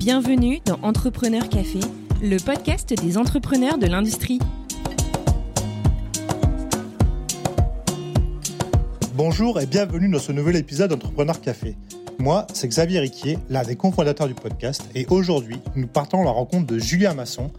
Bienvenue dans Entrepreneur Café, le podcast des entrepreneurs de l'industrie. Bonjour et bienvenue dans ce nouvel épisode d'Entrepreneur Café. Moi, c'est Xavier Riquier, l'un des cofondateurs du podcast, et aujourd'hui, nous partons à la rencontre de Julien Masson,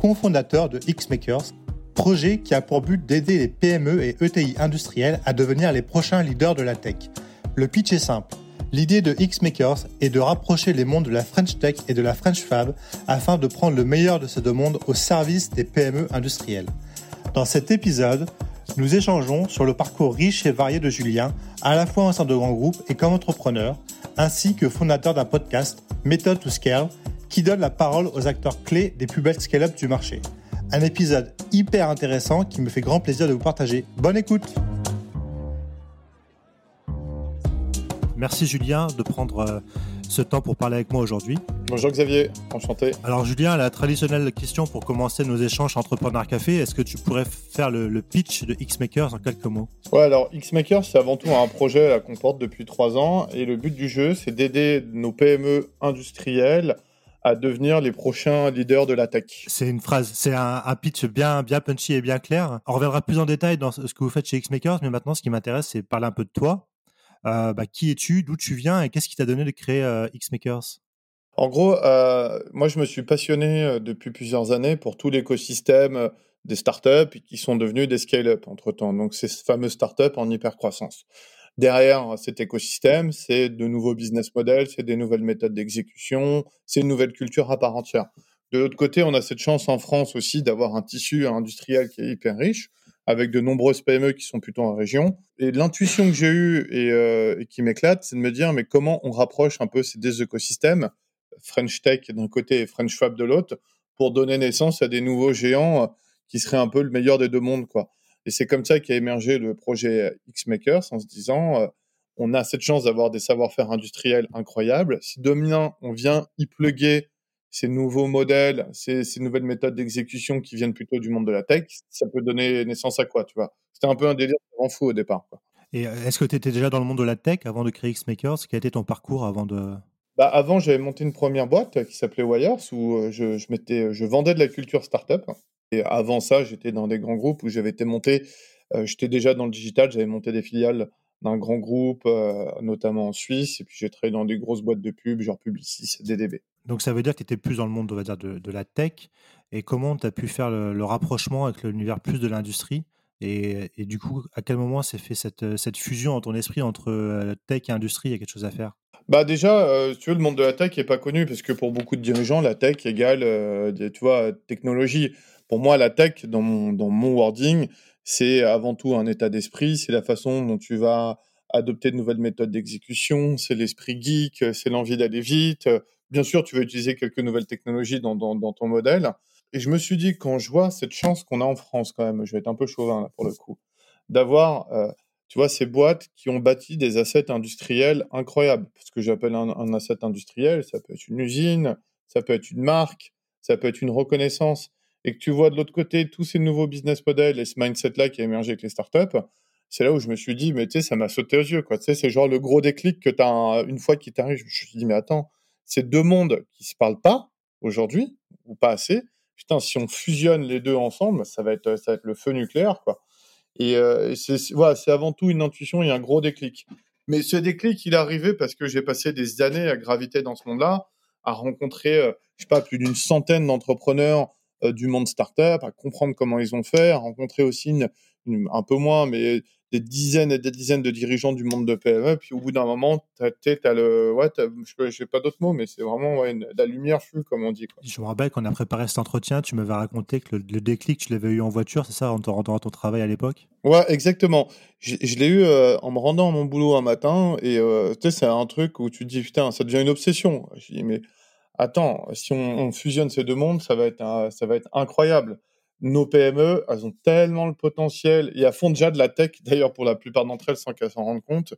cofondateur de Xmakers, projet qui a pour but d'aider les PME et ETI industriels à devenir les prochains leaders de la tech. Le pitch est simple. L'idée de Xmakers est de rapprocher les mondes de la French Tech et de la French Fab afin de prendre le meilleur de ces deux mondes au service des PME industrielles. Dans cet épisode, nous échangeons sur le parcours riche et varié de Julien, à la fois en sein de grands groupes et comme entrepreneur, ainsi que fondateur d'un podcast, Method to Scale, qui donne la parole aux acteurs clés des plus belles scale-up du marché. Un épisode hyper intéressant qui me fait grand plaisir de vous partager. Bonne écoute! Merci Julien de prendre euh, ce temps pour parler avec moi aujourd'hui. Bonjour Xavier, enchanté. Alors Julien, la traditionnelle question pour commencer nos échanges Entrepreneur Café, est-ce que tu pourrais faire le, pitch de Xmakers en quelques mots? Ouais, alors Xmakers, c'est avant tout un projet qu'on porte depuis trois ans et le but du jeu, c'est d'aider nos PME industrielles à devenir les prochains leaders de la tech. C'est une phrase, c'est un, pitch bien, bien punchy et bien clair. On reviendra plus en détail dans ce que vous faites chez Xmakers, mais maintenant, ce qui m'intéresse, c'est parler un peu de toi. Euh, bah, qui es-tu, d'où tu viens? Et qu'est-ce qui t'a donné de créer euh, Xmakers? En gros, euh, moi je me suis passionné depuis plusieurs années pour tout l'écosystème des startups qui sont devenus des scale-up entre-temps. Donc ces fameuses startups en hyper-croissance. Derrière cet écosystème, c'est de nouveaux business models, c'est des nouvelles méthodes d'exécution, c'est une nouvelle culture à part entière. De l'autre côté, on a cette chance en France aussi d'avoir un tissu industriel qui est hyper riche avec de nombreuses PME qui sont plutôt en région. Et l'intuition que j'ai eue euh, et, qui m'éclate, c'est de me dire, mais comment on rapproche un peu ces deux écosystèmes, French Tech d'un côté et French Fab de l'autre, pour donner naissance à des nouveaux géants euh, qui seraient un peu le meilleur des deux mondes, quoi. Et c'est comme ça qu'a émergé le projet X-Makers en se disant, euh, on a cette chance d'avoir des savoir-faire industriels incroyables. Si demain, on vient y pluguer ces nouveaux modèles, ces, nouvelles méthodes d'exécution qui viennent plutôt du monde de la tech, ça peut donner naissance à quoi, tu vois? C'était un peu un délire vraiment fou au départ. Quoi. Et euh, est-ce que tu étais déjà dans le monde de la tech avant de créer Xmakers? Quel été ton parcours avant de... Bah avant, j'avais monté une première boîte qui s'appelait Wires où euh, je, je, mettais, je vendais de la culture startup. Et avant ça, j'étais dans des grands groupes où j'avais été monté, euh, j'étais déjà dans le digital, j'avais monté des filiales d'un grand groupe, notamment en Suisse, et puis j'ai travaillé dans des grosses boîtes de pub, genre Publicis, DDB. Donc ça veut dire que tu étais plus dans le monde on va dire, de, la tech. Et comment tu as pu faire le, rapprochement avec l'univers plus de l'industrie? Et, du coup, à quel moment s'est fait cette, cette, fusion dans ton esprit entre euh, tech et industrie? Il y a quelque chose à faire bah déjà, euh, tu veux, le monde de la tech n'est pas connu parce que pour beaucoup de dirigeants, la tech égale, euh, tu vois, technologie. Pour moi, la tech, dans mon wording, c'est avant tout un état d'esprit, c'est la façon dont tu vas adopter de nouvelles méthodes d'exécution, c'est l'esprit geek, c'est l'envie d'aller vite, Bien sûr, tu vas utiliser quelques nouvelles technologies dans, ton modèle. Et je me suis dit, quand je vois cette chance qu'on a en France, quand même, je vais être un peu chauvin là pour le coup, d'avoir, euh, tu vois, ces boîtes qui ont bâti des assets industriels incroyables. Ce que j'appelle un, asset industriel, ça peut être une usine, ça peut être une marque, ça peut être une reconnaissance. Et que tu vois de l'autre côté tous ces nouveaux business models et ce mindset-là qui a émergé avec les startups, c'est là où je me suis dit, mais tu sais, ça m'a sauté aux yeux, quoi. Tu sais, c'est genre le gros déclic que tu as une fois qu'il t'arrive. Je me suis dit, mais attends, ces deux mondes qui se parlent pas aujourd'hui ou pas assez. Putain, si on fusionne les deux ensemble, ça va être, ça va être le feu nucléaire, quoi. Et, euh, c'est voilà, c'est avant tout une intuition et un gros déclic. Mais ce déclic, il est arrivé parce que j'ai passé des années à graviter dans ce monde-là, à rencontrer, euh, je sais pas, plus d'une centaine d'entrepreneurs euh, du monde startup, à comprendre comment ils ont fait, à rencontrer aussi une, un peu moins, mais des dizaines et des dizaines de dirigeants du monde de PME. Puis au bout d'un moment, tu as, le. Ouais, je n'ai pas d'autres mots, mais c'est vraiment la lumière fut, comme on dit. Quoi. Je me rappelle qu'on a préparé cet entretien, tu m'avais raconté que le, déclic, tu l'avais eu en voiture, c'est ça, en te rendant à ton travail à l'époque? Ouais, exactement. Je, l'ai eu euh, en me rendant à mon boulot un matin. Et euh, tu sais, c'est un truc où tu te dis, putain, ça devient une obsession. Je dis, mais attends, si on, fusionne ces deux mondes, ça va être, ça va être incroyable nos PME, elles ont tellement le potentiel et à fond déjà de la tech, d'ailleurs pour la plupart d'entre elles sans qu'elles s'en rendent compte,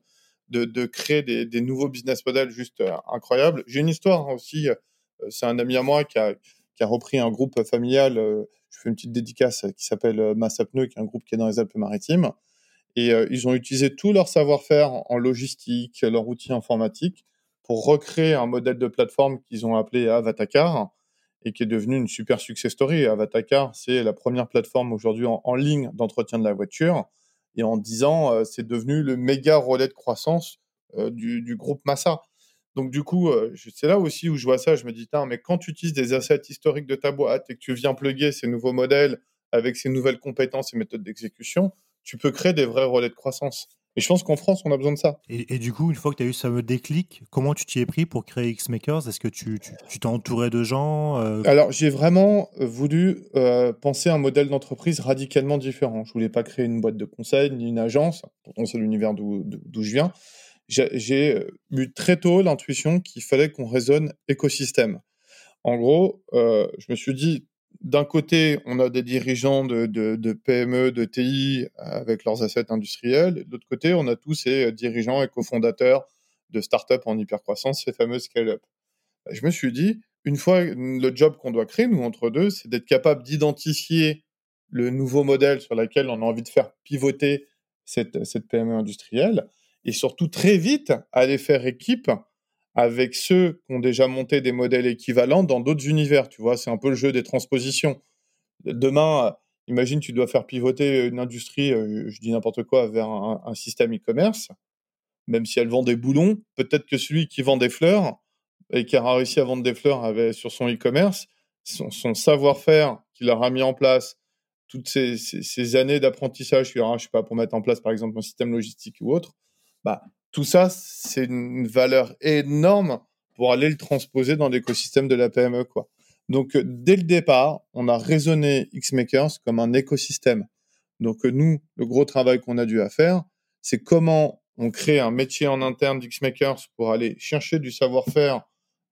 de, créer des, nouveaux business models juste euh, incroyables. J'ai une histoire aussi, euh, c'est un ami à moi qui a, repris un groupe familial, euh, je fais une petite dédicace qui s'appelle Massapneu, qui est un groupe qui est dans les Alpes-Maritimes. Et ils ont utilisé tout leur savoir-faire en logistique, leur outil informatique, pour recréer un modèle de plateforme qu'ils ont appelé Avatacar et qui est devenu une super success story. Avatacar, c'est la première plateforme aujourd'hui en, ligne d'entretien de la voiture. Et en 10 ans, euh, c'est devenu le méga relais de croissance euh, du, groupe Massa. Donc du coup, euh, c'est là aussi où je vois ça. Je me dis, mais quand tu utilises des assets historiques de ta boîte et que tu viens plugger ces nouveaux modèles avec ces nouvelles compétences et méthodes d'exécution, tu peux créer des vrais relais de croissance. Et je pense qu'en France, on a besoin de ça. Et, du coup, une fois que tu as eu ce fameux déclic, comment tu t'y es pris pour créer Xmakers? Est-ce que tu t'es entouré de gens euh? Alors, j'ai vraiment euh, voulu euh, penser un modèle d'entreprise radicalement différent. Je voulais pas créer une boîte de conseil ni une agence. Pourtant, c'est l'univers d'où je viens. J'ai eu très tôt l'intuition qu'il fallait qu'on raisonne écosystème. En gros, je me suis dit, d'un côté, on a des dirigeants de, PME, de TI avec leurs assets industriels. de l'autre côté, on a tous ces dirigeants et cofondateurs de startups en hypercroissance, ces fameux scale-up. Bah, je me suis dit, une fois, le job qu'on doit créer, nous, entre deux, c'est d'être capable d'identifier le nouveau modèle sur lequel on a envie de faire pivoter cette, cette PME industrielle et surtout très vite aller faire équipe avec ceux qui ont déjà monté des modèles équivalents dans d'autres univers. Tu vois, c'est un peu le jeu des transpositions. Demain, imagine, tu dois faire pivoter une industrie, euh, je dis n'importe quoi, vers un, système e-commerce. Même si elle vend des boulons, peut-être que celui qui vend des fleurs et qui a réussi à vendre des fleurs sur son e-commerce, son, savoir-faire qu'il aura mis en place, toutes ces, années d'apprentissage qu'il aura, je sais pas, pour mettre en place par exemple un système logistique ou autre, bah, tout ça, c'est une valeur énorme pour aller le transposer dans l'écosystème de la PME, quoi. Donc, euh, dès le départ, on a raisonné Xmakers comme un écosystème. Donc, euh, nous, le gros travail qu'on a dû à faire, c'est comment on crée un métier en interne d'Xmakers pour aller chercher du savoir-faire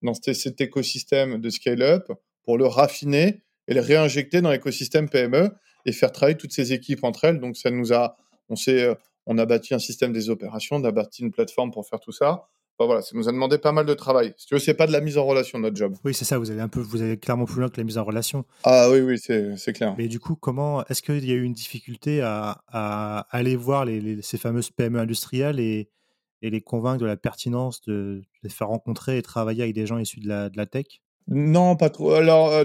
dans cet écosystème de scale-up, pour le raffiner et le réinjecter dans l'écosystème PME et faire travailler toutes ces équipes entre elles. Donc, ça nous a, on s'est euh, on a bâti un système des opérations, on a bâti une plateforme pour faire tout ça. voilà, ça nous a demandé pas mal de travail. Si tu veux, c'est pas de la mise en relation notre job. Oui, c'est ça. Vous allez un peu, vous allez clairement plus loin que la mise en relation. Ah oui, oui, c'est clair. Mais du coup, comment est-ce qu'il y a eu une difficulté à, aller voir ces fameuses PME industrielles et, les convaincre de la pertinence de, les faire rencontrer et travailler avec des gens issus de la, tech? Non, pas trop. Alors, euh,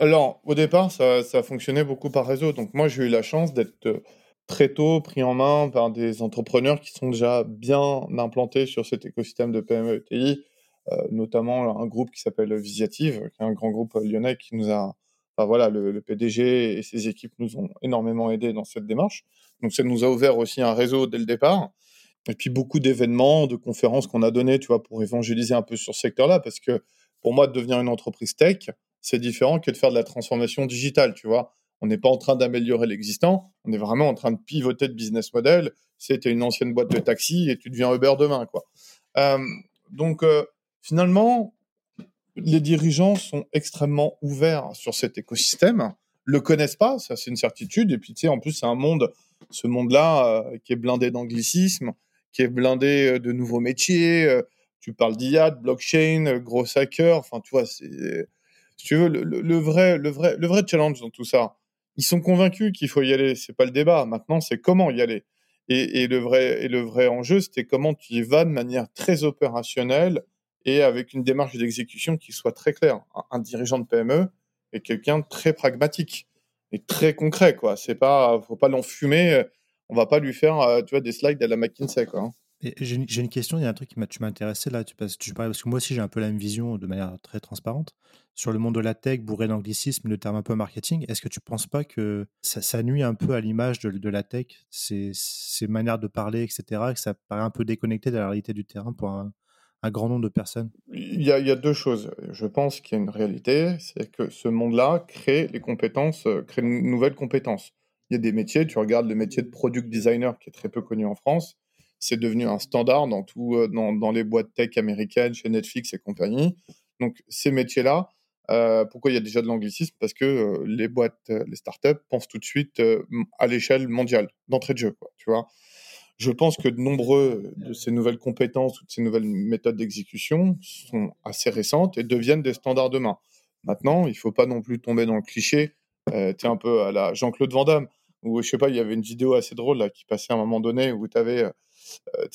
alors au départ, ça, ça fonctionnait beaucoup par réseau. Donc moi, j'ai eu la chance d'être euh, très tôt pris en main par des entrepreneurs qui sont déjà bien implantés sur cet écosystème de PME et TI, euh, notamment un groupe qui s'appelle Visiative, qui est un grand groupe lyonnais qui nous a, enfin voilà, le, PDG et ses équipes nous ont énormément aidés dans cette démarche. Donc ça nous a ouvert aussi un réseau dès le départ. Et puis beaucoup d'événements, de conférences qu'on a données, tu vois, pour évangéliser un peu sur ce secteur-là, parce que pour moi, devenir une entreprise tech, c'est différent que de faire de la transformation digitale, tu vois. On n'est pas en train d'améliorer l'existant, on est vraiment en train de pivoter de business model. C'était une ancienne boîte de taxi et tu deviens Uber demain, quoi. Euh, donc euh, finalement, les dirigeants sont extrêmement ouverts sur cet écosystème, le connaissent pas, ça c'est une certitude. Et puis tu sais, en plus c'est un monde, ce monde-là euh, qui est blindé d'anglicisme, qui est blindé de nouveaux métiers. tu parles d'IA, blockchain, gros hacker. Enfin, tu vois, c'est si tu veux, le, vrai, le, vrai, le vrai challenge dans tout ça, ils sont convaincus qu'il faut y aller. C'est pas le débat. Maintenant, c'est comment y aller. Et, le vrai, et le vrai enjeu, c'était comment tu y vas de manière très opérationnelle et avec une démarche d'exécution qui soit très claire. Un, dirigeant de PME est quelqu'un de très pragmatique et très concret, quoi. C'est pas, faut pas l'enfumer. On va pas lui faire, euh, tu vois, des slides à la McKinsey, quoi. J'ai une, question, il y a un truc qui m'a intéressé là, tu, parce, tu parce que moi aussi j'ai un peu la même vision de manière très transparente sur le monde de la tech, bourré d'anglicisme, le terme un peu marketing. Est-ce que tu ne penses pas que ça, nuit un peu à l'image de, la tech, ces, manières de parler, etc., que ça paraît un peu déconnecté de la réalité du terrain pour un, grand nombre de personnes? Il y, a, il y, a, deux choses. Je pense qu'il y a une réalité, c'est que ce monde-là crée les compétences, euh, crée de nouvelles compétences. Il y a des métiers, tu regardes le métier de product designer qui est très peu connu en France c'est devenu un standard dans, tout, euh, dans, les boîtes tech américaines, chez Netflix et compagnie. Donc, ces métiers-là, euh, pourquoi il y a déjà de l'anglicisme? Parce que euh, les boîtes, les startups pensent tout de suite à l'échelle mondiale, d'entrée de jeu, quoi, tu vois. Je pense que de nombreux de ces nouvelles compétences ou de ces nouvelles méthodes d'exécution sont assez récentes et deviennent des standards demain. Maintenant, il ne faut pas non plus tomber dans le cliché. tu es un peu à la Jean-Claude Van Damme Ou je sais pas, il y avait une vidéo assez drôle là qui passait à un moment donné où tu avais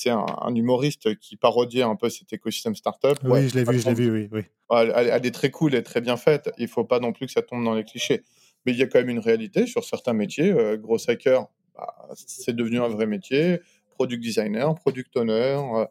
un, un, humoriste qui parodiait un peu cet écosystème startup. Oui, je l'ai vu, je l'ai vu, oui. oui. Elle, est très cool et très bien faite. Il faut pas non plus que ça tombe dans les clichés. Mais il y a quand même une réalité sur certains métiers. gros hacker, bah, c'est devenu un vrai métier. Product designer, product owner,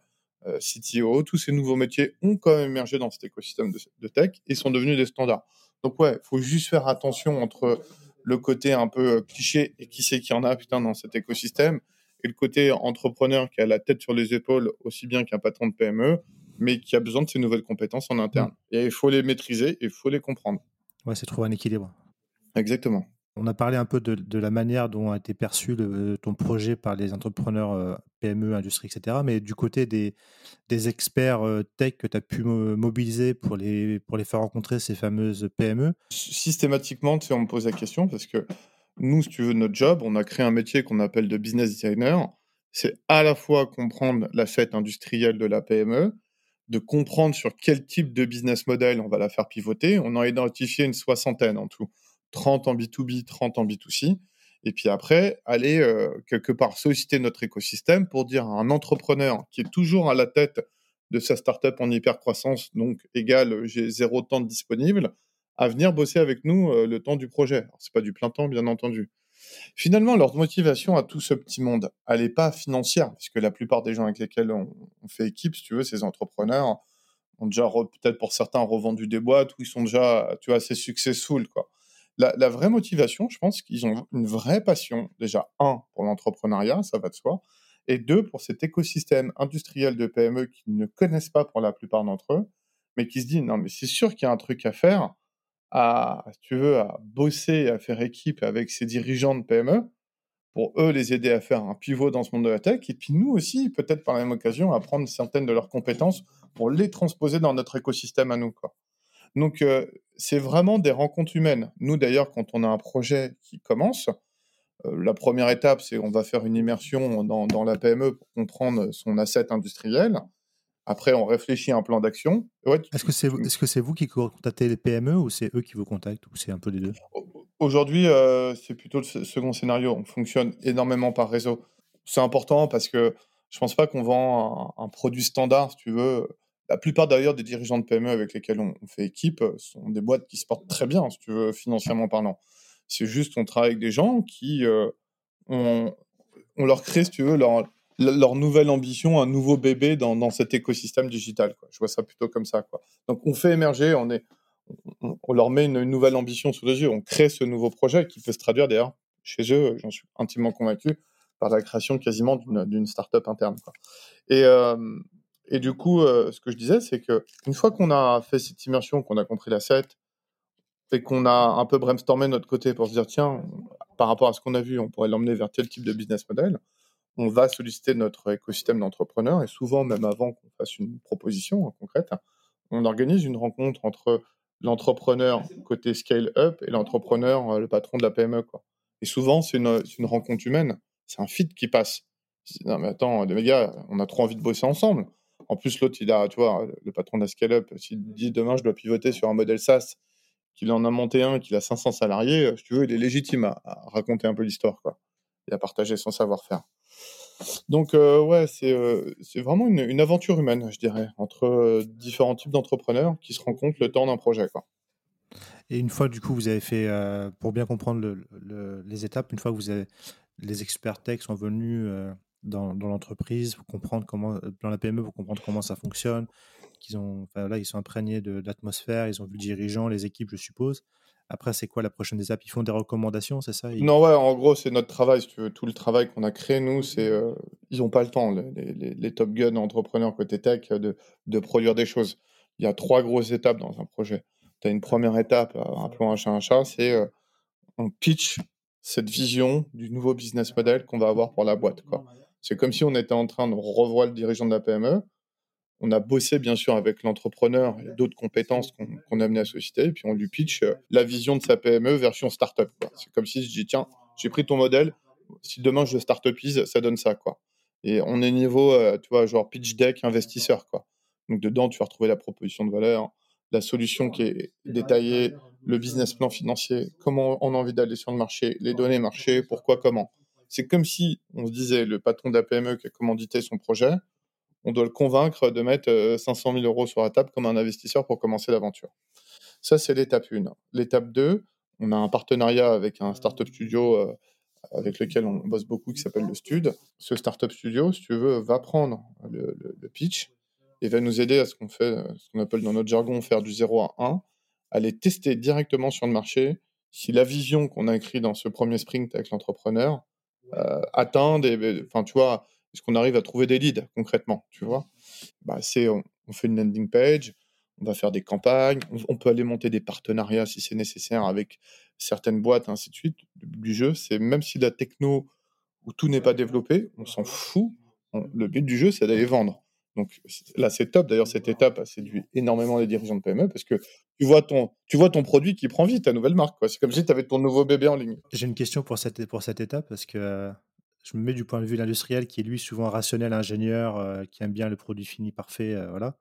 euh, CTO, tous ces nouveaux métiers ont quand même émergé dans cet écosystème de, tech et sont devenus des standards. Donc ouais, faut juste faire attention entre le côté un peu euh, cliché et qui sait qu'il y en a putain dans cet écosystème et le côté entrepreneur qui a la tête sur les épaules aussi bien qu'un patron de PME mais qui a besoin de ces nouvelles compétences en interne. Mm. Et il faut les maîtriser et il faut les comprendre. Ouais, c'est trouver un équilibre. Exactement. On a parlé un peu de, la manière dont a été perçu ton projet par les entrepreneurs euh, PME, industrie, etc. Mais du côté des, des experts euh, tech que tu as pu mobiliser pour les, pour les faire rencontrer ces fameuses PME Systématiquement, tu sais, on me pose la question parce que nous, si tu veux, notre job, on a créé un métier qu'on appelle de business designer. C'est à la fois comprendre la fête industrielle de la PME, de comprendre sur quel type de business model on va la faire pivoter. On en a identifié une soixantaine en tout. 30 en B2B, 30 en B2C. Et puis après, aller euh, quelque part solliciter notre écosystème pour dire à un entrepreneur qui est toujours à la tête de sa startup en hyper croissance, donc égal, j'ai zéro temps disponible, à venir bosser avec nous euh, le temps du projet. Ce n'est pas du plein temps, bien entendu. Finalement, leur motivation à tout ce petit monde, elle n'est pas financière, parce que la plupart des gens avec lesquels on, fait équipe, si tu veux, ces entrepreneurs, ont déjà peut-être pour certains revendu des boîtes ou ils sont déjà, tu vois, assez successful, quoi la, vraie motivation, je pense qu'ils ont une vraie passion, déjà, un, pour l'entrepreneuriat, ça va de soi, et deux, pour cet écosystème industriel de PME qu'ils ne connaissent pas pour la plupart d'entre eux, mais qui se disent, non, mais c'est sûr qu'il y a un truc à faire, à, tu veux, à bosser, à faire équipe avec ces dirigeants de PME, pour eux les aider à faire un pivot dans ce monde de la tech, et puis nous aussi, peut-être par la même occasion, à prendre certaines de leurs compétences pour les transposer dans notre écosystème à nous. Quoi. Donc, euh, c'est vraiment des rencontres humaines. Nous, d'ailleurs, quand on a un projet qui commence, euh, la première étape, c'est on va faire une immersion dans, la PME pour comprendre son asset industriel. Après, on réfléchit à un plan d'action. est-ce que c'est est -ce c'est vous qui contactez les PME ou c'est eux qui vous contactent ou c'est un peu les deux? Aujourd'hui, euh, c'est plutôt le second scénario. On fonctionne énormément par réseau. C'est important parce que je pense pas qu'on vend un, un, produit standard, si tu veux. La plupart d'ailleurs des dirigeants de PME avec lesquels on, fait équipe euh, sont des boîtes qui se portent très bien, si tu veux, financièrement parlant. C'est juste on travaille avec des gens qui euh, on, leur crée, si tu veux, leur, leur nouvelle ambition, un nouveau bébé dans, cet écosystème digital. Je vois ça plutôt comme ça. Donc on fait émerger, on, leur met une, nouvelle ambition sous les yeux, on crée ce nouveau projet qui peut se traduire d'ailleurs chez eux, j'en suis intimement convaincu, par la création quasiment d'une start-up interne. Euh, et du coup, euh, ce que je disais, c'est que une fois qu'on a fait cette immersion, qu'on a compris l'asset, et qu'on a un peu brainstormé notre côté pour se dire, tiens, par rapport à ce qu'on a vu, on pourrait l'emmener vers tel type de business model, on va solliciter notre écosystème d'entrepreneurs, et souvent, même avant qu'on fasse une proposition concrète, on organise une rencontre entre l'entrepreneur côté scale-up et l'entrepreneur, euh, le patron de la PME. Quoi. Et souvent, c'est une, rencontre humaine, c'est un fit qui passe. Non, mais attends, les gars, on a trop envie de bosser ensemble. En plus, l'autre, il a, tu vois, le patron de la scale-up, s'il dit demain, je dois pivoter sur un modèle SaaS, qu'il en a monté un, qu'il a 500 salariés, si tu veux, il est légitime à, raconter un peu l'histoire, quoi, et à partager son savoir-faire. Donc, euh, ouais, c'est euh, vraiment une, aventure humaine, je dirais, entre euh, différents types d'entrepreneurs qui se rencontrent le temps d'un projet, quoi. Et une fois, du coup, vous avez fait, pour bien comprendre les étapes, une fois que vous avez, les experts tech sont venus dans, l'entreprise, euh, dans la PME, pour comprendre comment ça fonctionne, qu'ils ont, là, ils sont imprégnés de, l'atmosphère, ils ont vu le dirigeant, les équipes, je suppose. Après, c'est quoi la prochaine étape? Ils font des recommandations, c'est ça? Non, ouais, en gros, c'est notre travail. tu veux. Tout le travail qu'on a créé, nous, c'est. Euh, ils n'ont pas le temps, les, les, top gun entrepreneurs côté tech, de, de, produire des choses. Il y a trois grosses étapes dans un projet. Tu as une première étape, appelons un chat un chat, c'est euh, on pitch cette vision du nouveau business model qu'on va avoir pour la boîte. Quoi. C'est comme si on était en train de revoir le dirigeant de la PME. On a bossé bien sûr avec l'entrepreneur et d'autres compétences qu'on a amené à société, et puis on lui pitch euh, la vision de sa PME version startup. C'est comme si je dis tiens, j'ai pris ton modèle, si demain je startupise, ça donne ça quoi. Et on est niveau, euh, tu vois, genre pitch deck investisseur quoi. Donc dedans, tu vas retrouver la proposition de valeur, la solution qui est détaillée, le business plan financier, comment on a envie d'aller sur le marché, les données marché, pourquoi, comment. C'est comme si on se disait, le patron de la PME qui a commandité son projet, on doit le convaincre de mettre 500 000 euros sur la table comme un investisseur pour commencer l'aventure. Ça, c'est l'étape 1. L'étape 2, on a un partenariat avec un startup studio euh, avec lequel on bosse beaucoup qui s'appelle le Stud. Ce startup studio, si tu veux, va prendre le, pitch et va nous aider à ce qu'on fait, ce qu'on appelle dans notre jargon faire du 0 à 1, aller tester directement sur le marché si la vision qu'on a écrite dans ce premier sprint avec l'entrepreneur euh, atteint des, enfin tu vois, est-ce qu'on arrive à trouver des leads concrètement, tu vois? Bah, c'est on, fait une landing page, on va faire des campagnes, on, peut aller monter des partenariats si c'est nécessaire avec certaines boîtes, ainsi de suite. Le but du jeu, c'est même si la techno où tout n'est pas développé, on s'en fout. le but du jeu, c'est d'aller vendre. Donc là, c'est top. D'ailleurs, cette étape a séduit énormément les dirigeants de PME parce que tu vois ton, produit qui prend vie, ta nouvelle marque. C'est comme si tu avais ton nouveau bébé en ligne. J'ai une question pour cette, étape parce que je me mets du point de vue de l'industriel qui est lui souvent rationnel, ingénieur, euh, qui aime bien le produit fini parfait. Euh, voilà.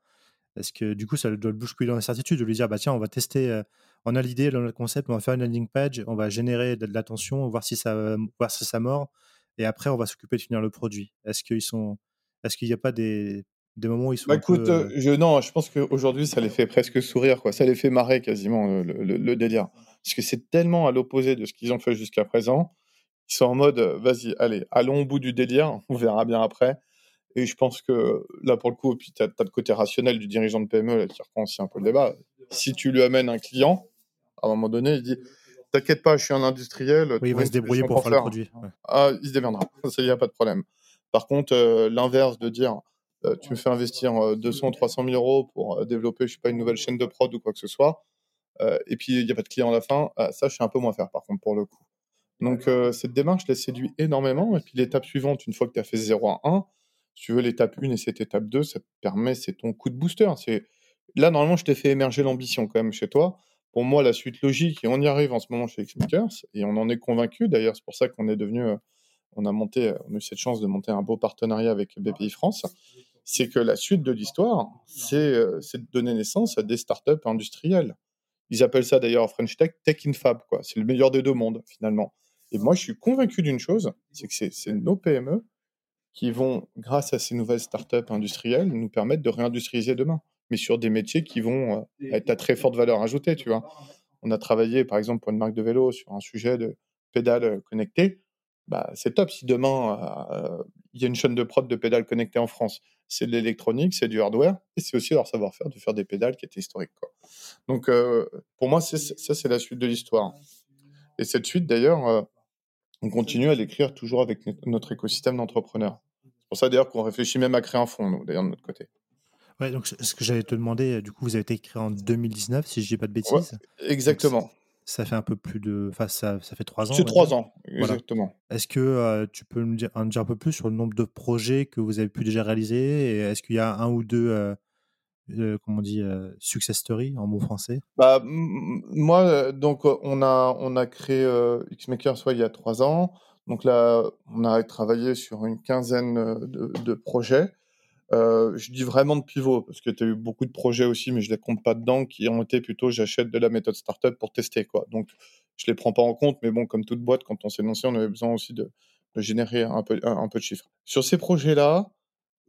Est-ce que du coup, ça doit le bousculer dans l'incertitude de lui dire bah tiens, on va tester, on a l'idée, dans notre concept, on va faire une landing page, on va générer de, l'attention, voir si ça, voir si ça mord, et après on va s'occuper de finir le produit. Est-ce qu'ils sont, est-ce qu'il n'y a pas des, des moments où ils sont. Bah, écoute, je, non, je pense qu'aujourd'hui, ça les fait presque sourire, quoi. Ça les fait marrer quasiment le, le délire, parce que c'est tellement à l'opposé de ce qu'ils ont fait jusqu'à présent. Ils sont en mode, vas-y, allez, allons au bout du délire, on verra bien après. Et je pense que là, pour le coup, puis tu as, le côté rationnel du dirigeant de PME là, qui reprend aussi un peu le débat. Si tu lui amènes un client, à un moment donné, il dit T'inquiète pas, je suis un industriel. Oui, il va se débrouiller pour, faire, le produit. Ah, il se démerdera, ça, il n'y a pas de problème. Par contre, euh, l'inverse de dire euh, Tu me fais investir 200, 300 000 euros pour euh, développer, je sais pas, une nouvelle chaîne de prod ou quoi que ce soit, et puis il n'y a pas de client à la fin, ça, je suis un peu moins faire, par contre, pour le coup. Donc, cette démarche la séduit énormément. Et puis, l'étape suivante, une fois que tu as fait 0 à 1, si tu veux, l'étape 1 et cette étape 2, ça te permet, c'est ton coup de booster. C'est Là, normalement, je t'ai fait émerger l'ambition quand même chez toi. Pour moi, la suite logique, et on y arrive en ce moment chez Xmakers, et on en est convaincu. D'ailleurs, c'est pour ça qu'on est devenu, euh, on a monté, euh, on a eu cette chance de monter un beau partenariat avec BPI France. C'est que la suite de l'histoire, euh, c'est de donner naissance à des startups industrielles. Ils appellent ça d'ailleurs en French Tech Tech in Fab, quoi. C'est le meilleur des deux mondes, finalement. Et moi, je suis convaincu d'une chose, c'est que c'est nos PME qui vont, grâce à ces nouvelles startups industrielles, nous permettre de réindustrialiser demain, mais sur des métiers qui vont euh, être à très forte valeur ajoutée, tu vois. On a travaillé, par exemple, pour une marque de vélo sur un sujet de pédales connectées. Bah, c'est top si demain, euh, il y a une chaîne de prod de pédales connectées en France. C'est de l'électronique, c'est du hardware, et c'est aussi leur savoir-faire de faire des pédales qui étaient historiques. Donc, euh, pour moi, ça, c'est la suite de l'histoire. Et cette suite, d'ailleurs, on continue à l'écrire toujours avec notre écosystème d'entrepreneurs. C'est pour ça d'ailleurs qu'on réfléchit même à créer un fonds, d'ailleurs, de notre côté. Ouais, donc ce que j'allais te demander, du coup, vous avez été créé en 2019, si je dis pas de bêtises. exactement. ça fait un peu plus de. Enfin, ça, ça fait trois ans. C'est trois ans, exactement. Est-ce que euh, tu peux nous dire, en dire un peu plus sur le nombre de projets que vous avez pu déjà réaliser Et est-ce qu'il y a un ou deux euh, euh, comment on dit, euh, success story en bon français? Bah, Moi, euh, donc, on a, on a créé Xmaker soit il y a trois ans. Donc là, on a travaillé sur une quinzaine de, projets. je dis vraiment de pivot, parce que tu as eu beaucoup de projets aussi, mais je les compte pas dedans, qui ont été plutôt j'achète de la méthode startup pour tester. Quoi. Donc, je les prends pas en compte, mais bon, comme toute boîte, quand on s'est lancé, on avait besoin aussi de, générer un peu, un peu de chiffres. Sur ces projets-là,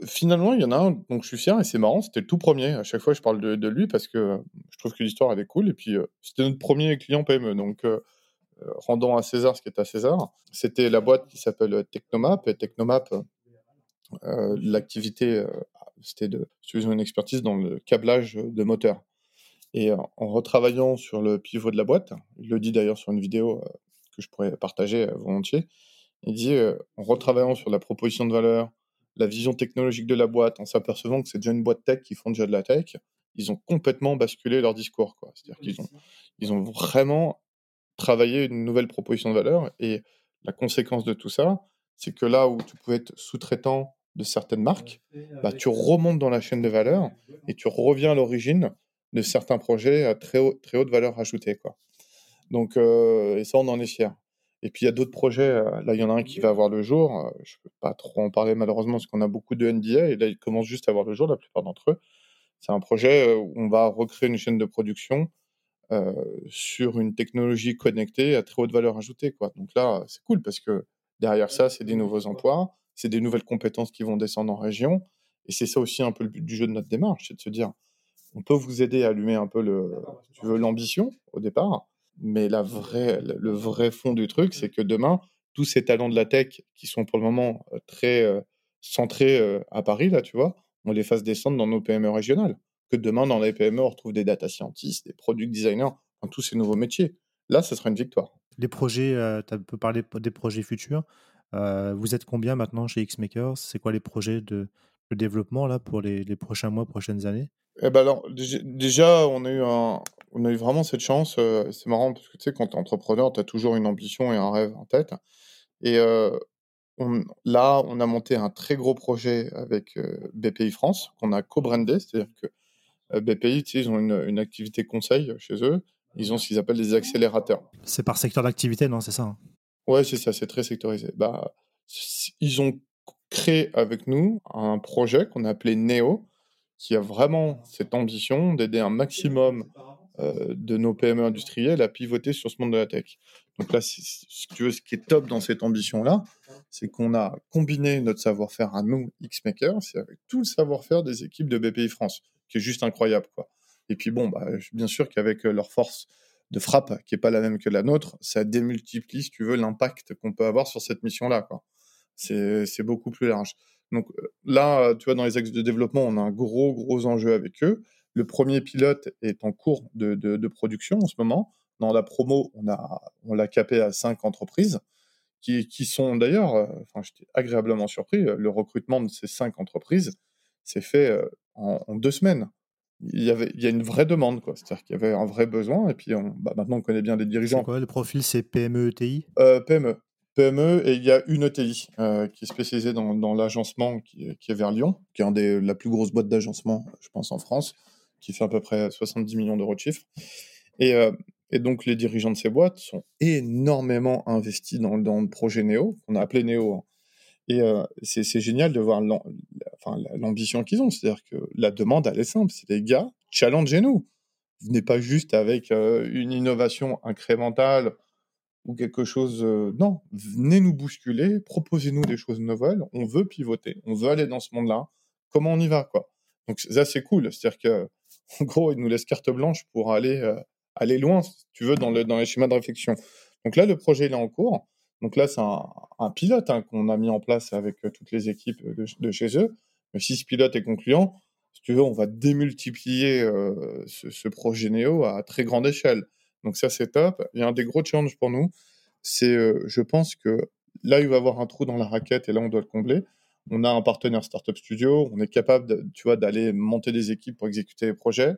Finalement, il y en a un dont je suis fier et c'est marrant, c'était le tout premier. À chaque fois, je parle de, lui parce que je trouve que l'histoire elle est cool et puis c'était notre premier client PME. Donc, rendons à César ce qui est à César. C'était la boîte qui s'appelle Technomap et Technomap, l'activité, c'était de, une expertise dans le câblage de moteurs. Et en retravaillant sur le pivot de la boîte, il le dit d'ailleurs sur une vidéo que je pourrais partager volontiers, il dit en retravaillant sur la proposition de valeur, la vision technologique de la boîte en s'apercevant que c'est déjà une boîte tech qui font déjà de la tech, ils ont complètement basculé leur discours. C'est-à-dire qu'ils ont, ils ont vraiment travaillé une nouvelle proposition de valeur et la conséquence de tout ça, c'est que là où tu pouvais être sous-traitant de certaines marques, bah, tu remontes dans la chaîne de valeur et tu reviens à l'origine de certains projets à très, haut, très haute valeur ajoutée. Quoi. Donc, euh, et ça, on en est fier. Et puis il y a d'autres projets. Euh, là, il y en a un qui va avoir le jour. Euh, je ne peux pas trop en parler malheureusement parce qu'on a beaucoup de NDA et là, ils commencent juste à avoir le jour, la plupart d'entre eux. C'est un projet euh, où on va recréer une chaîne de production sur une technologie connectée à très haute valeur ajoutée. Donc là, c'est cool parce que derrière ça, c'est des nouveaux emplois, c'est des nouvelles compétences qui vont descendre en région. Et c'est ça aussi un peu le but du jeu de notre démarche, c'est de se dire, on peut vous aider à allumer un peu l'ambition au départ, mais la vraie, le vrai fond du truc, c'est que demain, tous ces talents de la tech qui sont pour le moment très centrés à Paris, là, tu vois, on les fasse descendre dans nos PME régionales. Que demain, dans les PME, on retrouve des data scientists, des product designers, tous ces nouveaux métiers. Là, ce sera une victoire. Les projets, tu peux parler des projets futurs. vous êtes combien maintenant chez Xmakers C'est quoi les projets de, développement là pour les, les prochains mois, prochaines années? Eh ben alors, déjà, on a eu un, on a eu vraiment cette chance. c'est marrant parce que tu sais, quand tu es entrepreneur, tu as toujours une ambition et un rêve en tête. Et là, on a monté un très gros projet avec BPI France qu'on a co-brandé, c'est-à-dire que BPI, tu sais, ils ont une, une, activité conseil chez eux. Ils ont ce qu'ils appellent des accélérateurs. C'est par secteur d'activité, non C'est ça hein? Ouais, c'est ça, c'est très sectorisé. Bah, ils ont créé avec nous un projet qu'on a appelé NEO, qui a vraiment cette ambition d'aider un maximum euh, de nos PME industrielles à pivoter sur ce monde de la tech. Donc là, ce qui est top dans cette ambition-là, c'est qu'on a combiné notre savoir-faire à nous, Xmaker, c'est avec tout le savoir-faire des équipes de BPI France, qui est juste incroyable. Quoi. Et puis bon, bah, bien sûr qu'avec euh, leur force de frappe, qui n'est pas la même que la nôtre, ça démultiplie, tu veux, l'impact qu'on peut avoir sur cette mission-là. C'est beaucoup plus large. Donc euh, là, tu vois, dans les axes de développement, on a un gros, gros enjeu avec eux. Le premier pilote est en cours de, de, production en ce moment. Dans la promo, on a on l'a capé à cinq entreprises qui, qui sont d'ailleurs, euh, enfin, j'étais agréablement surpris. Le recrutement de ces cinq entreprises s'est fait euh, en, deux semaines. Il y avait, il y a une vraie demande, quoi. C'est-à-dire qu'il y avait un vrai besoin. Et puis, on, bah, maintenant, on connaît bien les dirigeants. Quoi le profil? C'est PME, ETI PME. PME et il y a une ETI euh, qui est spécialisée dans, dans l'agencement qui, est vers Lyon, qui est un des, la plus grosse boîte d'agencement, je pense, en France, qui fait à peu près 70 millions d'euros de chiffre. Et, euh, et, donc les dirigeants de ces boîtes sont énormément investis dans, le projet Néo, qu'on a appelé Néo. Hein. Et euh, c'est génial de voir l'ambition qu'ils ont. C'est-à-dire que la demande, elle est simple. C'est les gars, challengez-nous. Venez pas juste avec une innovation incrémentale ou quelque chose. Euh, non, venez nous bousculer, proposez-nous des choses nouvelles. On veut pivoter, on veut aller dans ce monde-là. Comment on y va, quoi Donc ça, c'est cool. C'est-à-dire que, en gros, ils nous laissent carte blanche pour aller euh, aller loin, si tu veux, dans, le, dans les schémas de réflexion. Donc là, le projet il est en cours. Donc là, c'est un, pilote hein, qu'on a mis en place avec euh, toutes les équipes de, chez eux. Mais si ce pilote est concluant, si tu veux, on va démultiplier ce, ce, projet Néo à très grande échelle. Donc ça, c'est top. Il y a un des gros challenges pour nous, c'est, euh, je pense que là, il va y avoir un trou dans la raquette et là, on doit le combler. On a un partenaire Startup Studio, on est capable, tu vois, d'aller monter des équipes pour exécuter les projets.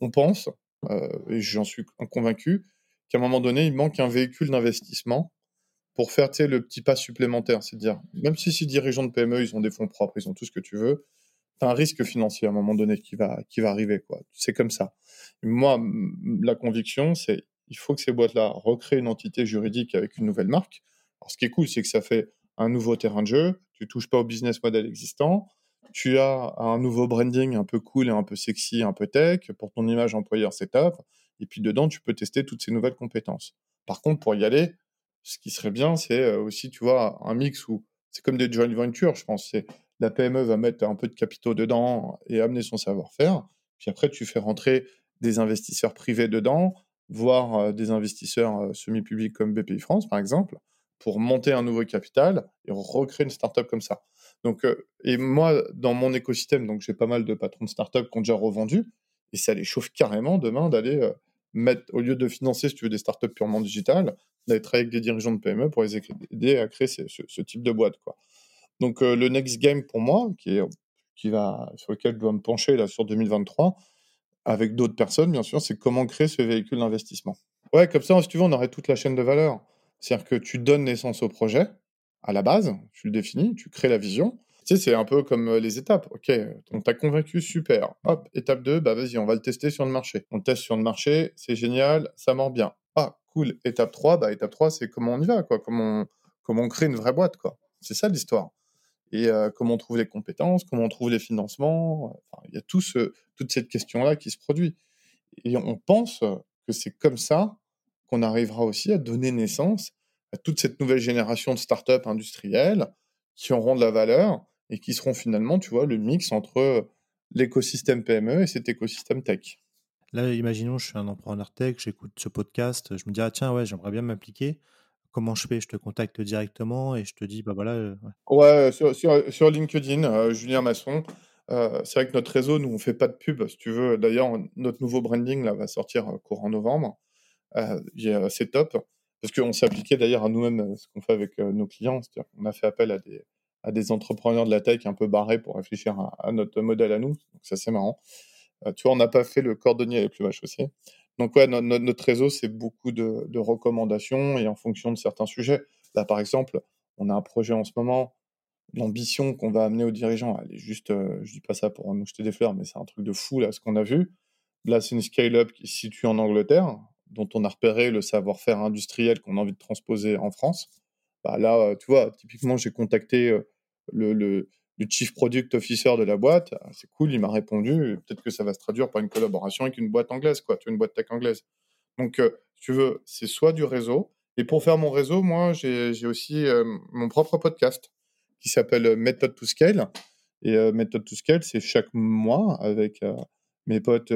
On pense, euh, et j'en suis convaincu, qu'à un moment donné, il manque un véhicule d'investissement pour faire le petit pas supplémentaire. C'est-à-dire, même si ces dirigeants de PME, ils ont des fonds propres, ils ont tout ce que tu veux, tu as un risque financier à un moment donné qui va, qui va arriver. quoi. C'est comme ça. Moi, la conviction, c'est il faut que ces boîtes-là recréent une entité juridique avec une nouvelle marque. Alors, ce qui est cool, c'est que ça fait un nouveau terrain de jeu. Tu touches pas au business model existant. Tu as un nouveau branding un peu cool et un peu sexy, un peu tech. Pour ton image employeur, c'est top. Et puis dedans, tu peux tester toutes ces nouvelles compétences. Par contre, pour y aller, ce qui serait bien, c'est euh, aussi, tu vois, un mix où c'est comme des joint ventures, je pense. La PME va mettre un peu de capitaux dedans et amener son savoir-faire. Puis après, tu fais rentrer des investisseurs privés dedans, voire des investisseurs semi-publics comme BPI France, par exemple, pour monter un nouveau capital et recréer une startup comme ça. Donc, et moi, dans mon écosystème, donc j'ai pas mal de patrons de startups qui ont déjà revendu, et ça les chauffe carrément demain d'aller mettre, au lieu de financer, si tu veux, des startups purement digitales, d'aller travailler avec des dirigeants de PME pour les aider à créer ce, ce, type de boîte. Quoi. Donc, le next game pour moi, qui est, qui va, sur lequel je dois me pencher là sur 2023, avec d'autres personnes, bien sûr, c'est comment créer ce véhicule d'investissement. Ouais, comme ça, si tu veux, on aurait toute la chaîne de valeur. C'est-à-dire que tu donnes naissance au projet, à la base, tu le définis, tu crées la vision. Tu sais, c'est un peu comme euh, les étapes. Ok, donc t'as convaincu, super. Hop, étape 2, bah vas-y, on va le tester sur le marché. On teste sur le marché, c'est génial, ça mord bien. Ah, cool. Étape 3, bah étape 3, c'est comment on y va, quoi. Comment on, comment on crée une vraie boîte, quoi. C'est ça l'histoire et comment on trouve les compétences, comment on trouve les financements. il y a toute cette question-là qui se produit. Et on pense que c'est comme ça qu'on arrivera aussi à donner naissance à toute cette nouvelle génération de startups industrielles qui auront de la valeur et qui seront finalement, tu vois, le mix entre l'écosystème PME et cet écosystème tech. Là, imaginons, je suis un entrepreneur tech, j'écoute ce podcast, je me dis, ah tiens, ouais, j'aimerais bien m'appliquer. Comment je fais? Je te contacte directement et je te dis, bah voilà. Ouais, sur, LinkedIn, Julien Masson. C'est vrai que notre réseau, nous, on fait pas de pub, si tu veux. D'ailleurs, notre nouveau branding là, va sortir courant novembre. c'est top. Parce qu'on s'est appliqué d'ailleurs à nous-mêmes ce qu'on fait avec nos clients. C'est-à-dire qu'on a fait appel à des, à des entrepreneurs de la tech un peu barrés pour réfléchir à, notre modèle à nous. Donc ça, c'est marrant. Tu vois, on n'a pas fait le cordonnier avec le vache aussi. Donc ouais, notre réseau, c'est beaucoup de, recommandations et en fonction de certains sujets. Là, par exemple, on a un projet en ce moment, l'ambition qu'on va amener aux dirigeants, elle est juste, euh, je dis pas ça pour nous jeter des fleurs, mais c'est un truc de fou là, ce qu'on a vu. Là, c'est une scale-up qui se situe en Angleterre, dont on a repéré le savoir-faire industriel qu'on a envie de transposer en France. Bah là, euh, tu vois, typiquement, j'ai contacté euh, le, le, chief product officer de la boîte. Ah, c'est cool, il m'a répondu. Peut-être que ça va se traduire par une collaboration avec une boîte anglaise, quoi. Une boîte tech anglaise. Donc, euh, tu veux, c'est soit du réseau. Et pour faire mon réseau, moi, j'ai aussi mon propre podcast qui s'appelle Method to Scale. Et Method to Scale, c'est chaque mois avec mes potes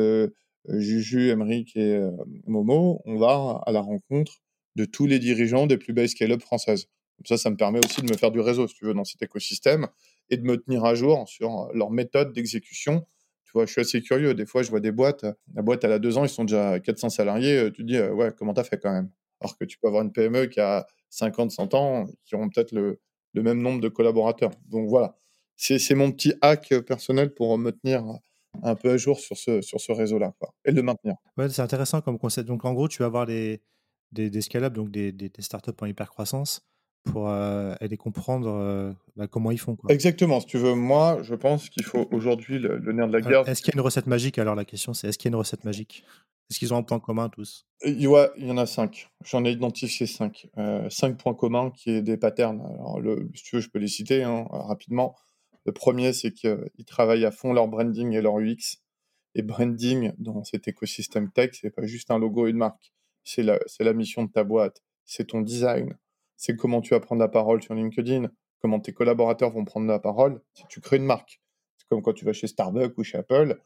Juju, Emeric et Momo. On va à la rencontre de tous les dirigeants des plus belles scale-up françaises. Ça, ça me permet aussi de me faire du réseau, si tu veux, dans cet écosystème et de me tenir à jour sur leur méthode d'exécution. Tu vois, je suis assez curieux. Des fois, je vois des boîtes. La boîte, elle a deux ans, ils sont déjà 400 salariés. Euh, tu te dis, euh, ouais, comment t'as fait quand même? Alors que tu peux avoir une PME qui a 50, 100 ans, qui auront peut-être le, même nombre de collaborateurs. Donc voilà, c'est mon petit hack personnel pour me tenir un peu à jour sur ce, sur ce réseau-là et le maintenir. Ouais, c'est intéressant comme concept. Donc en gros, tu vas avoir des, des scale-up, donc des, des, startups en hyper-croissance, pour euh, aller comprendre euh, bah, comment ils font. Quoi. Exactement. Si tu veux, moi, je pense qu'il faut aujourd'hui le, nerf de la guerre. Est-ce qu'il y a une recette magique? Alors la question, c'est est-ce qu'il y a une recette magique? Est-ce qu'ils ont un point commun tous? Ouais, il y en a cinq. J'en ai identifié cinq. Euh, cinq points communs qui est des patterns. Alors, le, si tu veux, je peux les citer hein, rapidement. Le premier, c'est qu'ils travaillent à fond leur branding et leur UX. Et branding dans cet écosystème tech, c'est pas juste un logo et une marque c'est la, la mission de ta boîte, c'est ton design, c'est comment tu vas prendre la parole sur LinkedIn, comment tes collaborateurs vont prendre la parole si tu crées une marque. C'est comme quand tu vas chez Starbucks ou chez Apple,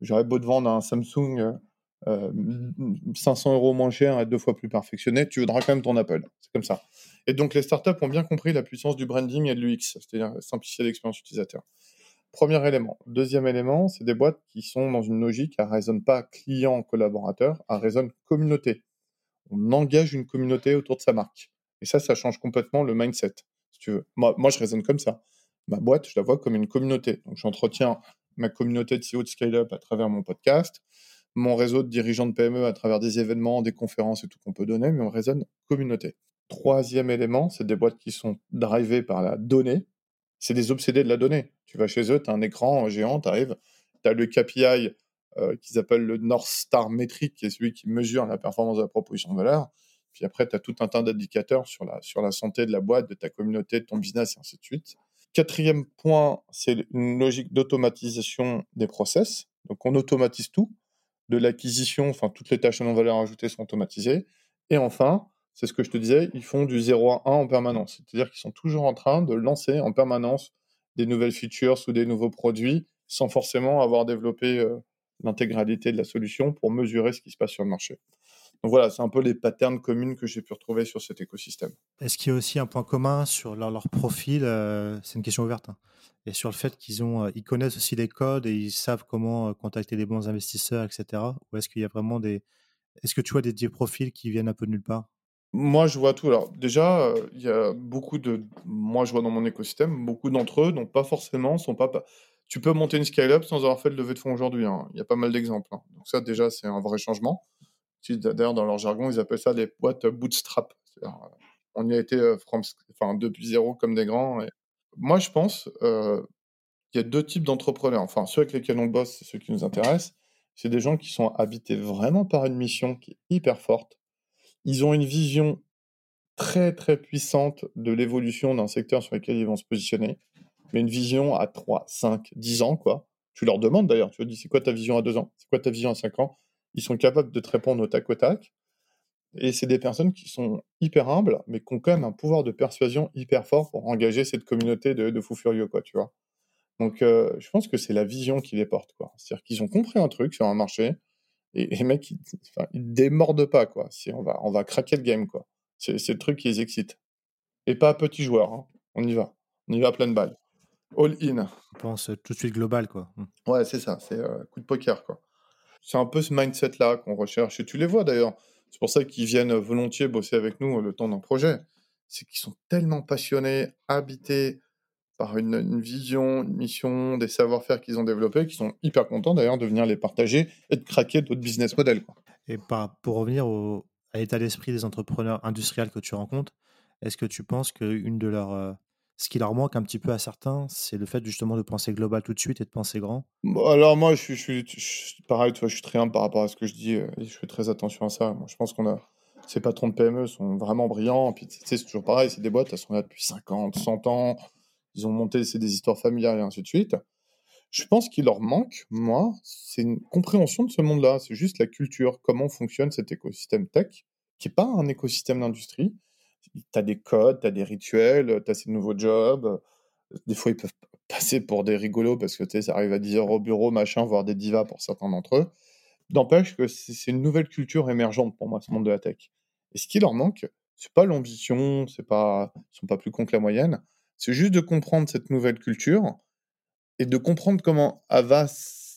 j'aurais beau te vendre un Samsung 500 euh, euros moins cher et deux fois plus perfectionné, tu voudras quand même ton Apple. C'est comme ça. Et donc les startups ont bien compris la puissance du branding et de l'UX, c'est-à-dire simplifier l'expérience utilisateur. Premier élément. Deuxième élément, c'est des boîtes qui sont dans une logique, à raisonne pas client-collaborateur, à raisonne communauté on engage une communauté autour de sa marque. Et ça, ça change complètement le mindset. Moi, moi je raisonne comme ça. Ma boîte, je la vois comme une communauté. Donc, j'entretiens ma communauté de CEO de Scale-Up à travers mon podcast, mon réseau de dirigeants de PME à travers des événements, des conférences et tout qu'on peut donner, mais on raisonne communauté. Troisième élément, c'est des boîtes qui sont drivées par la donnée. C'est des obsédés de la donnée. Tu vas chez eux, tu as un écran géant, tu arrives, tu as le KPI euh, qu'ils appellent le North Star métrique, qui est celui qui mesure la performance de la proposition de valeur. Puis après, tu as tout un tas d'indicateurs sur la, sur la santé de la boîte, de ta communauté, de ton business, et ainsi de suite. Quatrième point, c'est une logique d'automatisation des process. Donc, on automatise tout, de l'acquisition, enfin, toutes les tâches non valeur ajoutée sont automatisées. Et enfin, c'est ce que je te disais, ils font du 0 à 1 en permanence. C'est-à-dire qu'ils sont toujours en train de lancer en permanence des nouvelles features ou des nouveaux produits sans forcément avoir développé euh, l'intégralité de la solution pour mesurer ce qui se passe sur le marché. Donc voilà, c'est un peu les patterns communs que j'ai pu retrouver sur cet écosystème. Est-ce qu'il y a aussi un point commun sur leur, profil euh, C'est une question ouverte. Hein, et sur le fait qu'ils ont, euh, ils connaissent aussi les codes et ils savent comment euh, contacter les bons investisseurs, etc. Ou est-ce qu'il y a vraiment des, est-ce que tu vois des, des profils qui viennent un peu de nulle part? Moi, je vois tout. Alors, déjà, il y a beaucoup de. Moi, je vois dans mon écosystème, beaucoup d'entre eux n'ont pas forcément, sont pas, tu peux monter une scale-up sans avoir fait de levée de fonds aujourd'hui. Hein. Il y a pas mal d'exemples. Hein. Donc ça, déjà, c'est un vrai changement. D'ailleurs, dans leur jargon, ils appellent ça des boîtes bootstrap. Euh, on y a été euh, enfin, depuis zéro comme des grands. Moi, je pense euh, qu'il y a deux types d'entrepreneurs. Enfin, ceux avec lesquels on bosse, c'est ceux qui nous intéressent. C'est des gens qui sont habités vraiment par une mission qui est hyper forte. Ils ont une vision très, très puissante de l'évolution d'un secteur sur lequel ils vont se positionner mais une vision à 3, 5, 10 ans, quoi. Tu leur demandes d'ailleurs, tu leur dis c'est quoi ta vision à 2 ans, c'est quoi ta vision à 5 ans, ils sont capables de te répondre au tac au tac. Et c'est des personnes qui sont hyper humbles, mais qui ont quand même un pouvoir de persuasion hyper fort pour engager cette communauté de, de fous furieux, quoi, tu vois. Donc, euh, je pense que c'est la vision qui les porte, quoi. C'est-à-dire qu'ils ont compris un truc sur un marché, et les mecs, ils, enfin, ils démordent pas, quoi. On va, on va craquer le game, quoi. C'est, le truc qui les excite. Et pas petit joueur, hein. On y va. On y va à pleine balle. All in. On pense tout de suite global, quoi. Hmm. Ouais, c'est ça. C'est euh, coup de poker, quoi. C'est un peu ce mindset-là qu'on recherche. Et tu les vois d'ailleurs. C'est pour ça qu'ils viennent volontiers bosser avec nous le temps d'un projet. C'est qu'ils sont tellement passionnés, habités par une, vision, une mission, des savoir-faire qu'ils ont développés, qu'ils sont hyper contents d'ailleurs de venir les partager et de craquer d'autres business models. Et pour revenir à l'état d'esprit des entrepreneurs industriels que tu rencontres, est-ce que tu penses qu'une de leurs euh, ce qui leur manque un petit peu à certains, c'est le fait justement de penser global tout de suite et de penser grand. alors moi, je suis, pareil, tu vois, je suis très humble par rapport à ce que je dis. Euh, je fais très attention à ça. Je pense qu'on a ces patrons de PME sont vraiment brillants. Puis c'est toujours pareil, c'est des boîtes, elles sont là depuis 50, 100 ans. Ils ont monté, c'est des histoires familiales et ainsi de suite. Je pense qu'il leur manque, moi, c'est une compréhension de ce monde-là. C'est juste la culture, comment fonctionne cet écosystème tech, qui n'est pas un écosystème d'industrie, tu as des codes, tu as des rituels, tu as ces nouveaux jobs. Des fois, ils peuvent passer pour des rigolos parce que ça arrive à 10 heures au bureau, machin, voire des divas pour certains d'entre eux. N'empêche que c'est une nouvelle culture émergente pour moi, ce monde de la tech. Et ce qui leur manque, c'est pas l'ambition, c'est pas, ils sont pas plus cons que la moyenne. C'est juste de comprendre cette nouvelle culture et de comprendre comment elle va,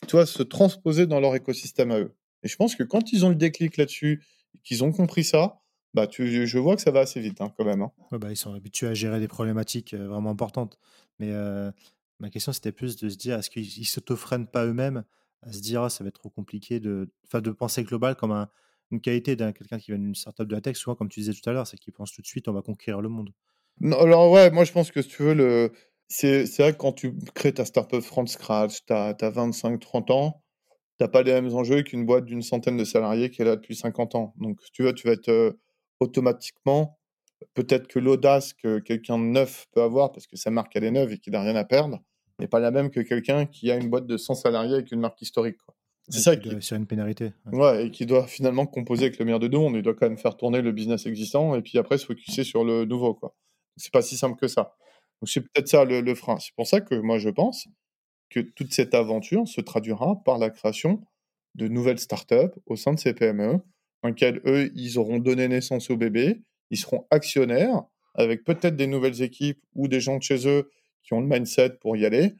tu vois, se transposer dans leur écosystème à eux. Et je pense que quand ils ont le déclic là-dessus, qu'ils ont compris ça, bah, tu, je vois que ça va assez vite hein, quand même. Hein. bah, ils sont habitués à gérer des problématiques vraiment importantes. Mais euh, ma question, c'était plus de se dire, est-ce qu'ils ne s'autofreinent pas eux-mêmes à se dire, ah, ça va être trop compliqué de, de penser global comme un, une qualité d'un quelqu'un qui vient d'une startup de la tech, souvent, comme tu disais tout à l'heure, c'est qu'il pense tout de suite, on va conquérir le monde. Non, alors ouais, moi je pense que si tu veux, le... c'est vrai que quand tu crées ta startup from scratch, tu as, 25-30 ans, tu n'as pas les mêmes enjeux qu'une boîte d'une centaine de salariés qui est là depuis 50 ans. Donc, tu vois, tu vas être automatiquement, peut-être que l'audace que quelqu'un de neuf peut avoir, parce que sa marque elle est neuve et qu'il n'a rien à perdre, n'est pas la même que quelqu'un qui a une boîte de 100 salariés avec une marque historique. C'est ça qui sur une pénalité. Ouais. et qui doit finalement composer avec le meilleur de deux. Il doit quand même faire tourner le business existant et puis après se focuser sur le nouveau. quoi. C'est pas si simple que ça. Donc c'est peut-être ça le, le frein. C'est pour ça que moi je pense que toute cette aventure se traduira par la création de nouvelles startups au sein de ces PME dans eux, ils auront donné naissance au bébé, ils seront actionnaires avec peut-être des nouvelles équipes ou des gens de chez eux qui ont le mindset pour y aller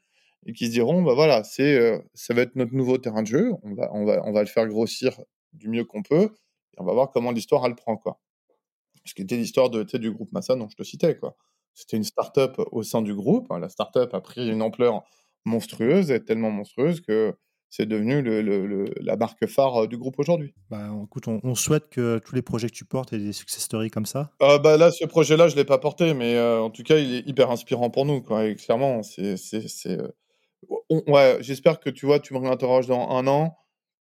et qui se diront bah voilà, c'est euh, ça va être notre nouveau terrain de jeu, on va on va on va le faire grossir du mieux qu'on peut et on va voir comment l'histoire elle prend quoi. Ce qui était l'histoire de du groupe Massa dont je te citais quoi. C'était une start-up au sein du groupe, la start-up a pris une ampleur monstrueuse et tellement monstrueuse que c'est devenu le, la marque phare euh, du groupe aujourd'hui. Bah, écoute, on, souhaite que tous les projets que tu portes aient des success stories comme ça. Ah, bah là, ce projet-là, je l'ai pas porté, mais euh, en tout cas, il est hyper inspirant pour nous. Quoi. Et clairement, c'est, euh, ouais, j'espère que tu vois, tu me réinterroges dans un an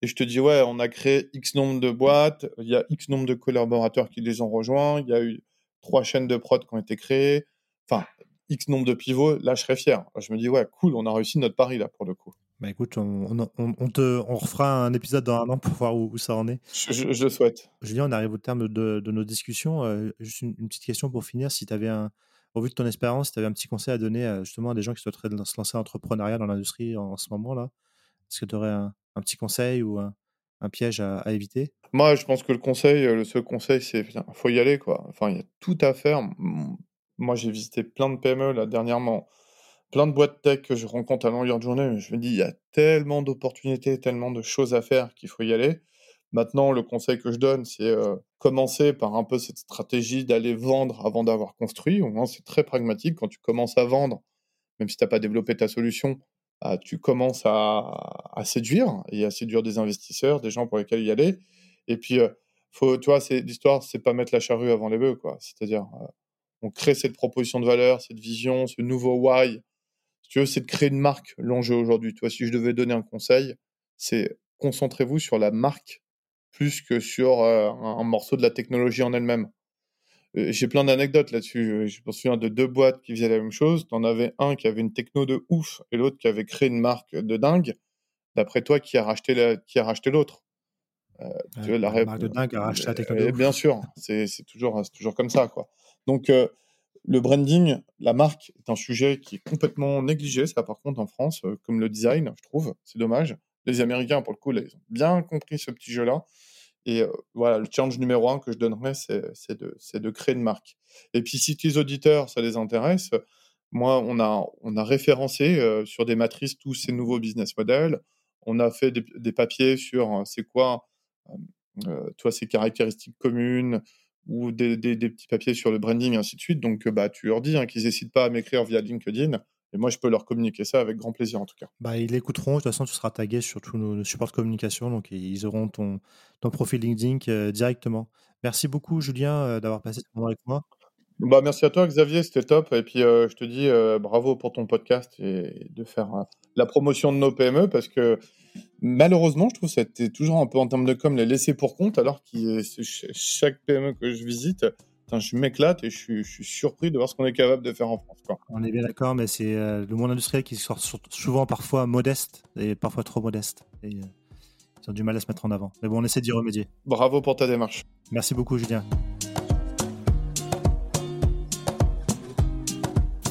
et je te dis ouais, on a créé X nombre de boîtes, il y a X nombre de collaborateurs qui les ont rejoints, il y a eu trois chaînes de prod qui ont été créées, enfin X nombre de pivots. Là, je serais fier. Je me dis ouais, cool, on a réussi notre pari là pour le coup. Bah écoute, on, on, te, on refera un épisode dans un an pour voir où, ça en est. Je, je, le souhaite. Julien, on arrive au terme de, de nos discussions. Euh, juste une, petite question pour finir. Si tu avais un, au vu de ton expérience, si tu avais un petit conseil à donner à, justement à des gens qui souhaiteraient se lancer en entrepreneuriat dans l'industrie en, ce moment-là, est-ce que tu aurais un, un, petit conseil ou un, un piège à, à, éviter? Moi, je pense que le conseil, le seul conseil, c'est il faut y aller. Quoi. Enfin, il y a tout à faire. Moi, j'ai visité plein de PME là dernièrement plein de boîtes tech que je rencontre à longueur de journée. Je me dis, il y a tellement d'opportunités, tellement de choses à faire qu'il faut y aller. Maintenant, le conseil que je donne, c'est euh, commencer par un peu cette stratégie d'aller vendre avant d'avoir construit. Au moins, c'est très pragmatique. Quand tu commences à vendre, même si tu n'as pas développé ta solution, bah, tu commences à, à, séduire et à séduire des investisseurs, des gens pour lesquels y aller. Et puis, euh, faut, tu vois, l'histoire, c'est pas mettre la charrue avant les bœufs. C'est-à-dire, euh, on crée cette proposition de valeur, cette vision, ce nouveau why tu veux, c'est de créer une marque, l'enjeu aujourd'hui. Toi, si je devais donner un conseil, c'est concentrez-vous sur la marque plus que sur euh, un, morceau de la technologie en elle-même. Euh, j'ai plein d'anecdotes là-dessus. Je me souviens de deux boîtes qui faisaient la même chose. T'en avais un qui avait une techno de ouf et l'autre qui avait créé une marque de dingue. D'après toi, qui a racheté qui a racheté l'autre? Vois, la, marque de dingue a racheté la technologie. Bien sûr, c'est toujours, toujours comme ça. Quoi. Donc, le branding, la marque est un sujet qui est complètement négligé, ça par contre en France, comme le design, je trouve, c'est dommage. Les Américains, pour le coup, ils ont bien compris ce petit jeu-là. Et voilà, le challenge numéro un que je donnerais, c'est de, de, créer une marque. Et puis, si tes auditeurs, ça les intéresse, moi, on a, référencé sur des matrices tous ces nouveaux business models. On a fait des, papiers sur c'est quoi, toi, ces caractéristiques communes ou des, des, petits papiers sur le branding ainsi de suite. Donc, bah, tu leur dis hein, qu'ils n'hésitent pas à m'écrire via LinkedIn. Et moi, je peux leur communiquer ça avec grand plaisir, en tout cas. Bah, ils l'écouteront. De toute façon, tu seras tagué sur tous nos, supports de communication. Donc, ils auront ton, ton profil LinkedIn euh, directement. Merci beaucoup, Julien, euh, d'avoir passé ce moment avec moi. Bah, merci à toi, Xavier. C'était top. Et puis, euh, je te dis bravo pour ton podcast et de faire la promotion de nos PME parce que malheureusement, je trouve que c'était toujours un peu en termes de com les laisser pour compte alors que chaque PME que je visite, je m'éclate et je suis, surpris de voir ce qu'on est capable de faire en France. On est bien d'accord, mais c'est euh, le monde industriel qui sort souvent parfois modeste et parfois trop modeste. Et, euh, ils ont du mal à se mettre en avant. Mais bon, on essaie d'y remédier. Bravo pour ta démarche. Merci beaucoup, Julien.